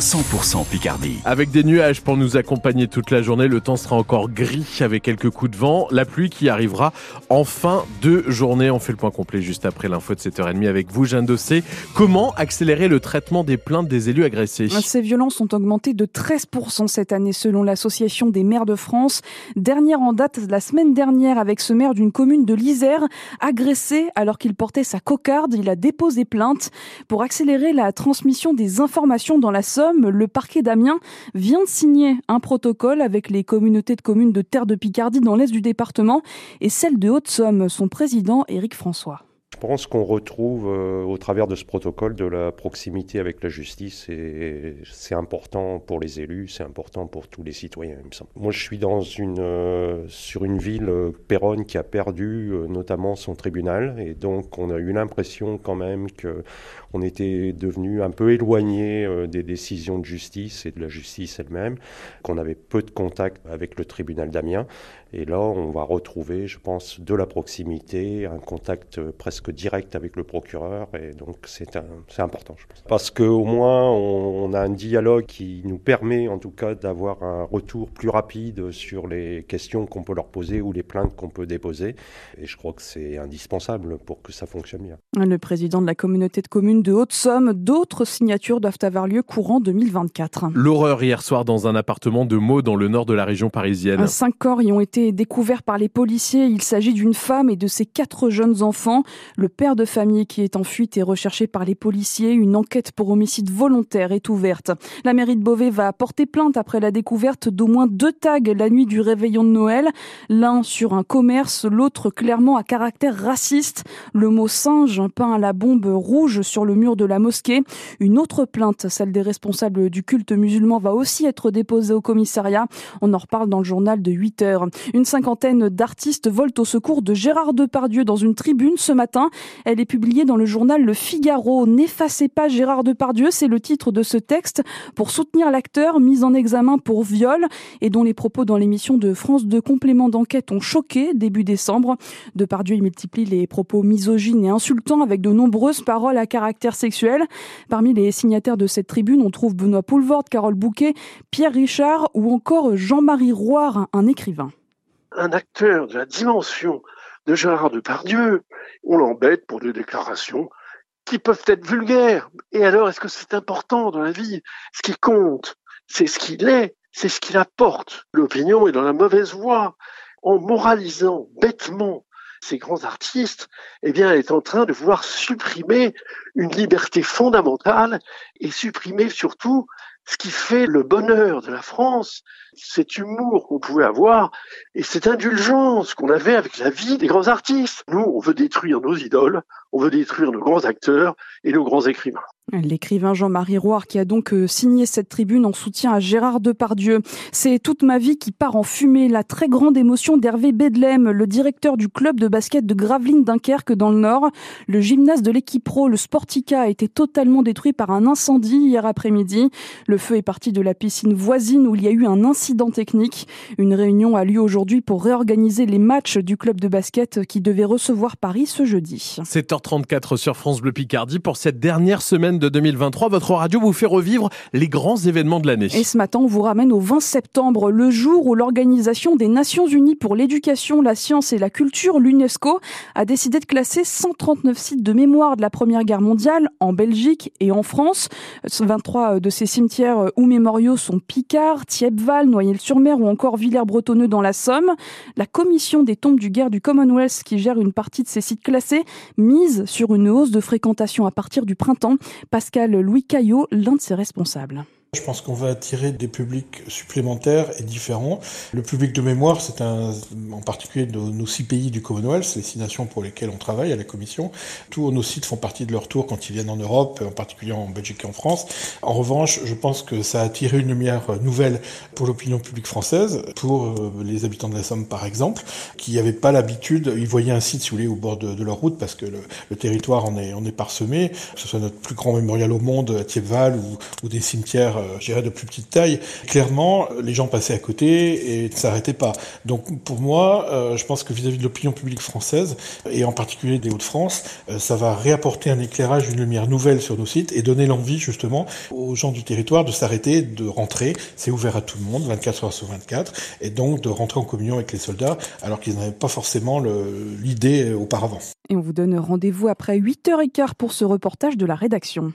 100% Picardie. Avec des nuages pour nous accompagner toute la journée, le temps sera encore gris avec quelques coups de vent. La pluie qui arrivera en fin de journée. On fait le point complet juste après l'info de 7h30 avec vous, Jeanne Dossé. Comment accélérer le traitement des plaintes des élus agressés? Ces violences ont augmenté de 13% cette année selon l'Association des maires de France. Dernière en date la semaine dernière avec ce maire d'une commune de l'Isère agressé alors qu'il portait sa cocarde. Il a déposé plainte pour accélérer la transmission des informations dans la Somme le parquet d'Amiens vient de signer un protocole avec les communautés de communes de Terre de Picardie dans l'est du département et celle de Haute-Somme, son président Éric François. Je pense qu'on retrouve euh, au travers de ce protocole de la proximité avec la justice et c'est important pour les élus, c'est important pour tous les citoyens, il me semble. Moi, je suis euh, sur une ville, euh, Péronne, qui a perdu notamment son tribunal et donc on a eu l'impression quand même qu'on était devenu un peu éloigné des décisions de justice et de la justice elle-même, qu'on avait peu de contact avec le tribunal d'Amiens. Et là, on va retrouver, je pense, de la proximité, un contact presque direct avec le procureur. Et donc, c'est important, je pense. Parce qu'au moins, on, a un dialogue qui nous permet, en tout cas, d'avoir un retour plus rapide sur les questions qu'on peut leur poser ou les plaintes qu'on peut déposer. Et je crois que c'est indispensable pour que ça fonctionne bien. Le président de la communauté de communes de Haute-Somme, d'autres signatures doivent avoir lieu courant 2024. L'horreur hier soir dans un appartement de Meaux dans le nord de la région parisienne. Cinq corps y ont été découvert par les policiers. Il s'agit d'une femme et de ses quatre jeunes enfants. Le père de famille qui est en fuite est recherché par les policiers. Une enquête pour homicide volontaire est ouverte. La mairie de Beauvais va porter plainte après la découverte d'au moins deux tags la nuit du réveillon de Noël. L'un sur un commerce, l'autre clairement à caractère raciste. Le mot singe peint à la bombe rouge sur le mur de la mosquée. Une autre plainte, celle des responsables du culte musulman, va aussi être déposée au commissariat. On en reparle dans le journal de 8 heures. Une cinquantaine d'artistes volent au secours de Gérard Depardieu dans une tribune ce matin. Elle est publiée dans le journal Le Figaro. N'effacez pas Gérard Depardieu, c'est le titre de ce texte pour soutenir l'acteur mis en examen pour viol et dont les propos dans l'émission de France de complément d'enquête ont choqué début décembre. Depardieu y multiplie les propos misogynes et insultants avec de nombreuses paroles à caractère sexuel. Parmi les signataires de cette tribune, on trouve Benoît Poulvord, Carole Bouquet, Pierre Richard ou encore Jean-Marie Roire, un écrivain un acteur de la dimension de Gérard Depardieu, on l'embête pour des déclarations qui peuvent être vulgaires. Et alors, est-ce que c'est important dans la vie? Ce qui compte, c'est ce qu'il est, c'est ce qu'il apporte. L'opinion est dans la mauvaise voie. En moralisant bêtement ces grands artistes, eh bien, elle est en train de vouloir supprimer une liberté fondamentale et supprimer surtout ce qui fait le bonheur de la France, cet humour qu'on pouvait avoir et cette indulgence qu'on avait avec la vie des grands artistes. Nous, on veut détruire nos idoles, on veut détruire nos grands acteurs et nos grands écrivains. L'écrivain Jean-Marie Roire qui a donc euh, signé cette tribune en soutien à Gérard Depardieu. C'est toute ma vie qui part en fumée. La très grande émotion d'Hervé Bedlem, le directeur du club de basket de Gravelines Dunkerque dans le Nord. Le gymnase de l'équipe pro, le Sportica, a été totalement détruit par un incendie hier après-midi. Le feu est parti de la piscine voisine où il y a eu un incident technique. Une réunion a lieu aujourd'hui pour réorganiser les matchs du club de basket qui devait recevoir Paris ce jeudi. 7h34 sur France Bleu Picardie pour cette dernière semaine de 2023. Votre radio vous fait revivre les grands événements de l'année. Et ce matin, on vous ramène au 20 septembre, le jour où l'Organisation des Nations Unies pour l'éducation, la science et la culture, l'UNESCO, a décidé de classer 139 sites de mémoire de la Première Guerre mondiale en Belgique et en France. 23 de ces cimetières ou mémoriaux sont Picard, Thiepval, Noyelles-sur-Mer ou encore Villers-Bretonneux dans la Somme. La commission des tombes du guerre du Commonwealth qui gère une partie de ces sites classés mise sur une hausse de fréquentation à partir du printemps. Pascal Louis Caillot, l'un de ses responsables. Je pense qu'on va attirer des publics supplémentaires et différents. Le public de mémoire, c'est en particulier nos six pays du Commonwealth, les six nations pour lesquelles on travaille à la Commission. Tous nos sites font partie de leur tour quand ils viennent en Europe, en particulier en Belgique et en France. En revanche, je pense que ça a attiré une lumière nouvelle pour l'opinion publique française, pour euh, les habitants de la Somme par exemple, qui n'avaient pas l'habitude, ils voyaient un site, si vous voulez, au bord de, leur route, parce que le, territoire en est, parsemé, que ce soit notre plus grand mémorial au monde à Thiepval ou des cimetières je dirais, de plus petite taille, clairement, les gens passaient à côté et ne s'arrêtaient pas. Donc pour moi, je pense que vis-à-vis de l'opinion publique française, et en particulier des Hauts-de-France, ça va réapporter un éclairage, une lumière nouvelle sur nos sites et donner l'envie justement aux gens du territoire de s'arrêter, de rentrer. C'est ouvert à tout le monde, 24 heures sur 24, et donc de rentrer en communion avec les soldats, alors qu'ils n'avaient pas forcément l'idée auparavant. Et on vous donne rendez-vous après 8h15 pour ce reportage de la rédaction.